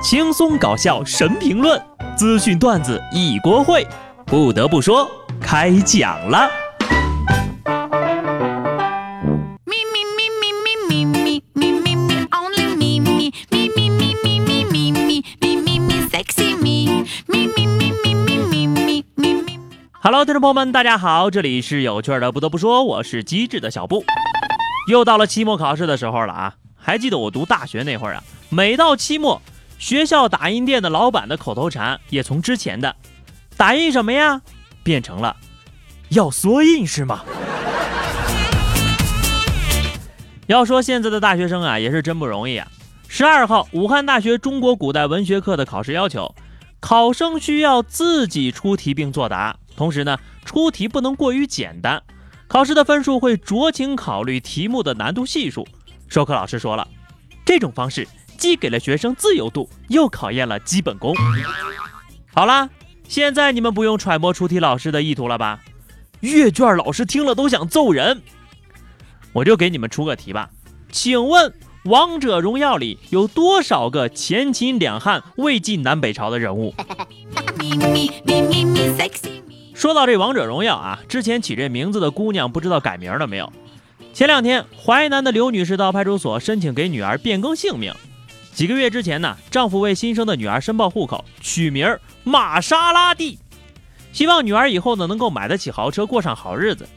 轻松搞笑神评论，资讯段子一锅烩。不得不说，开讲了。Hello，听众朋友们，大家好，这里是有趣的。不得不说，我是机智的小布。又到了期末考试的时候了啊！还记得我读大学那会儿啊，每到期末，学校打印店的老板的口头禅也从之前的“打印什么呀”变成了“要缩印是吗？” 要说现在的大学生啊，也是真不容易啊。十二号，武汉大学中国古代文学课的考试要求，考生需要自己出题并作答，同时呢，出题不能过于简单。考试的分数会酌情考虑题目的难度系数。授课老师说了，这种方式既给了学生自由度，又考验了基本功。好啦，现在你们不用揣摩出题老师的意图了吧？阅卷老师听了都想揍人。我就给你们出个题吧，请问《王者荣耀》里有多少个前秦两汉、魏晋南北朝的人物？说到这王者荣耀啊，之前起这名字的姑娘不知道改名了没有？前两天，淮南的刘女士到派出所申请给女儿变更姓名。几个月之前呢，丈夫为新生的女儿申报户口，取名玛莎拉蒂，希望女儿以后呢能够买得起豪车，过上好日子。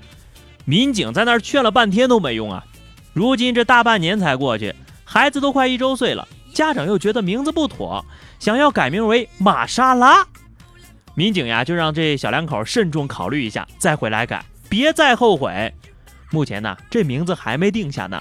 民警在那儿劝了半天都没用啊！如今这大半年才过去，孩子都快一周岁了，家长又觉得名字不妥，想要改名为玛莎拉。民警呀，就让这小两口慎重考虑一下，再回来改，别再后悔。目前呢，这名字还没定下呢。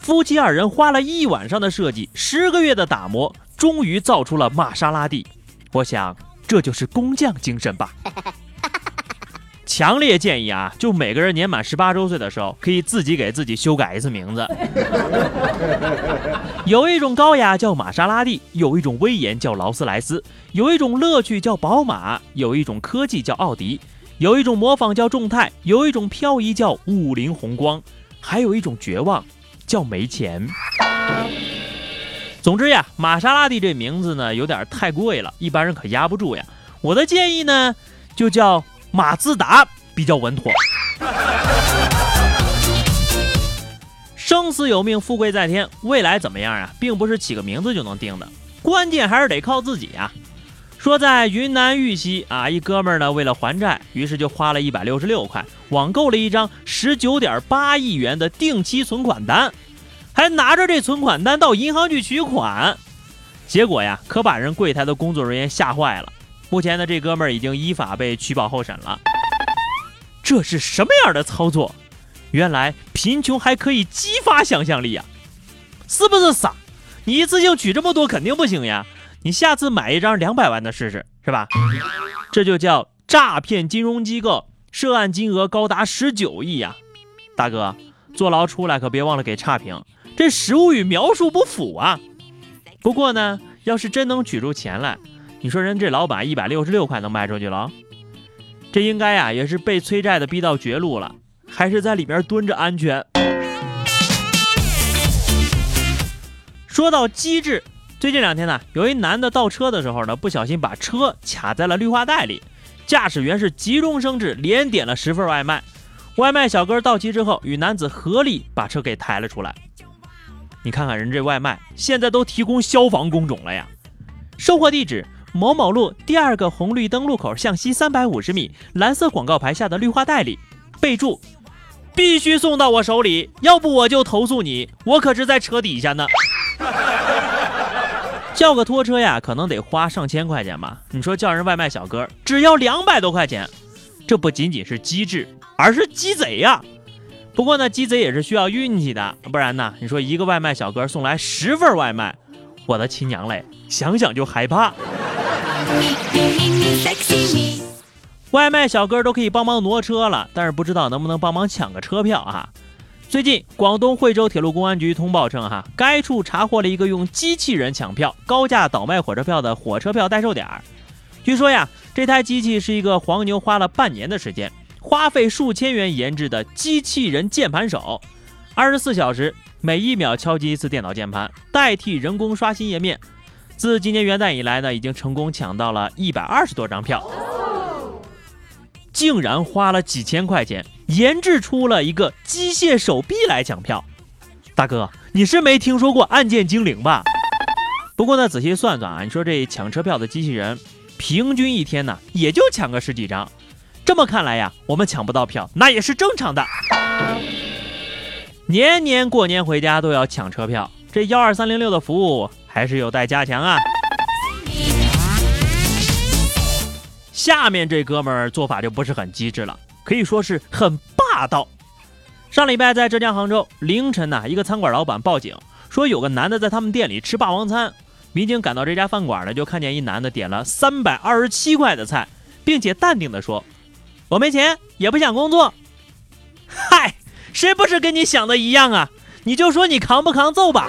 夫妻二人花了一晚上的设计，十个月的打磨，终于造出了玛莎拉蒂。我想，这就是工匠精神吧。强烈建议啊，就每个人年满十八周岁的时候，可以自己给自己修改一次名字。有一种高雅叫玛莎拉蒂，有一种威严叫劳斯莱斯，有一种乐趣叫宝马，有一种科技叫奥迪，有一种模仿叫众泰，有一种漂移叫五菱宏光，还有一种绝望叫没钱。总之呀，玛莎拉蒂这名字呢有点太贵了，一般人可压不住呀。我的建议呢，就叫。马自达比较稳妥。生死有命，富贵在天，未来怎么样啊？并不是起个名字就能定的，关键还是得靠自己呀。说在云南玉溪啊，一哥们儿呢为了还债，于是就花了一百六十六块网购了一张十九点八亿元的定期存款单，还拿着这存款单到银行去取款，结果呀，可把人柜台的工作人员吓坏了。目前呢，这哥们儿已经依法被取保候审了。这是什么样的操作？原来贫穷还可以激发想象力呀！是不是傻？你一次性取这么多肯定不行呀！你下次买一张两百万的试试，是吧？这就叫诈骗金融机构，涉案金额高达十九亿呀！大哥，坐牢出来可别忘了给差评，这实物与描述不符啊！不过呢，要是真能取出钱来。你说人这老板一百六十六块能卖出去了，这应该呀也是被催债的逼到绝路了，还是在里面蹲着安全。说到机智，最近两天呢，有一男的倒车的时候呢，不小心把车卡在了绿化带里，驾驶员是急中生智，连点了十份外卖。外卖小哥到齐之后，与男子合力把车给抬了出来。你看看人这外卖，现在都提供消防工种了呀！收货地址。某某路第二个红绿灯路口向西三百五十米，蓝色广告牌下的绿化带里。备注：必须送到我手里，要不我就投诉你。我可是在车底下呢。叫个拖车呀，可能得花上千块钱吧？你说叫人外卖小哥，只要两百多块钱，这不仅仅是机智，而是鸡贼呀！不过呢，鸡贼也是需要运气的，不然呢，你说一个外卖小哥送来十份外卖，我的亲娘嘞，想想就害怕。外卖小哥都可以帮忙挪车了，但是不知道能不能帮忙抢个车票啊？最近，广东惠州铁路公安局通报称，哈，该处查获了一个用机器人抢票、高价倒卖火车票的火车票代售点。据说呀，这台机器是一个黄牛花了半年的时间，花费数千元研制的机器人键盘手，二十四小时每一秒敲击一次电脑键盘，代替人工刷新页面。自今年元旦以来呢，已经成功抢到了一百二十多张票，竟然花了几千块钱研制出了一个机械手臂来抢票。大哥，你是没听说过按键精灵吧？不过呢，仔细算算啊，你说这抢车票的机器人，平均一天呢也就抢个十几张。这么看来呀，我们抢不到票，那也是正常的。年年过年回家都要抢车票，这幺二三零六的服务还是有待加强啊。下面这哥们儿做法就不是很机智了，可以说是很霸道。上礼拜在浙江杭州凌晨呢，一个餐馆老板报警说有个男的在他们店里吃霸王餐，民警赶到这家饭馆呢，就看见一男的点了三百二十七块的菜，并且淡定的说。我没钱，也不想工作。嗨，谁不是跟你想的一样啊？你就说你扛不扛揍吧。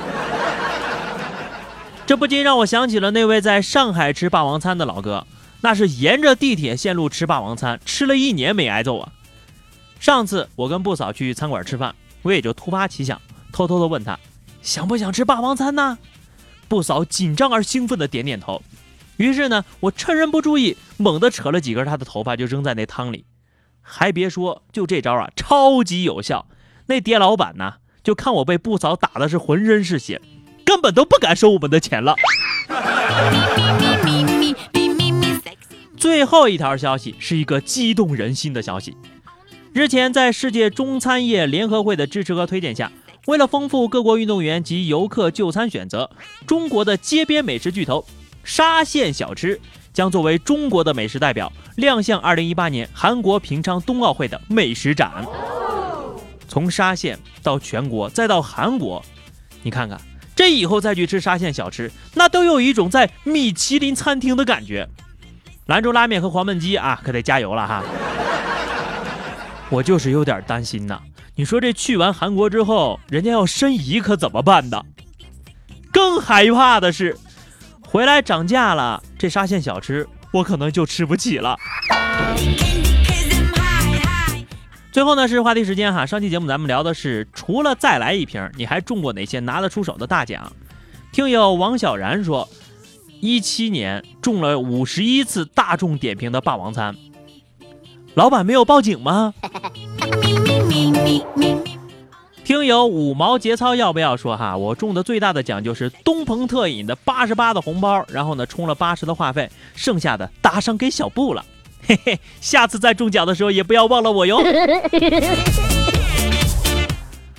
这不禁让我想起了那位在上海吃霸王餐的老哥，那是沿着地铁线路吃霸王餐，吃了一年没挨揍啊。上次我跟布嫂去餐馆吃饭，我也就突发奇想，偷偷的问他，想不想吃霸王餐呢？布嫂紧张而兴奋的点点头。于是呢，我趁人不注意，猛地扯了几根他的头发，就扔在那汤里。还别说，就这招啊，超级有效。那店老板呢，就看我被不嫂打的是浑身是血，根本都不敢收我们的钱了。最后一条消息是一个激动人心的消息。日前，在世界中餐业联合会的支持和推荐下，为了丰富各国运动员及游客就餐选择，中国的街边美食巨头沙县小吃。将作为中国的美食代表亮相2018年韩国平昌冬奥会的美食展。从沙县到全国，再到韩国，你看看，这以后再去吃沙县小吃，那都有一种在米其林餐厅的感觉。兰州拉面和黄焖鸡啊，可得加油了哈！我就是有点担心呐，你说这去完韩国之后，人家要申遗可怎么办呢？更害怕的是。回来涨价了，这沙县小吃我可能就吃不起了。最后呢是话题时间哈，上期节目咱们聊的是除了再来一瓶，你还中过哪些拿得出手的大奖？听友王小然说，一七年中了五十一次大众点评的霸王餐，老板没有报警吗？听友五毛节操要不要说哈？我中的最大的奖就是东鹏特饮的八十八的红包，然后呢充了八十的话费，剩下的打赏给小布了。嘿嘿，下次再中奖的时候也不要忘了我哟。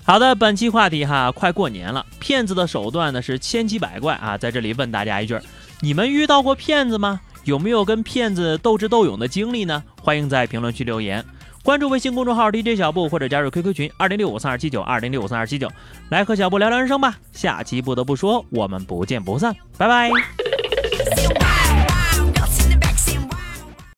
好的，本期话题哈，快过年了，骗子的手段呢是千奇百怪啊，在这里问大家一句：你们遇到过骗子吗？有没有跟骗子斗智斗勇的经历呢？欢迎在评论区留言。关注微信公众号 DJ 小布，或者加入 QQ 群二零六五三二七九二零六五三二七九，来和小布聊聊人生吧。下期不得不说，我们不见不散，拜拜。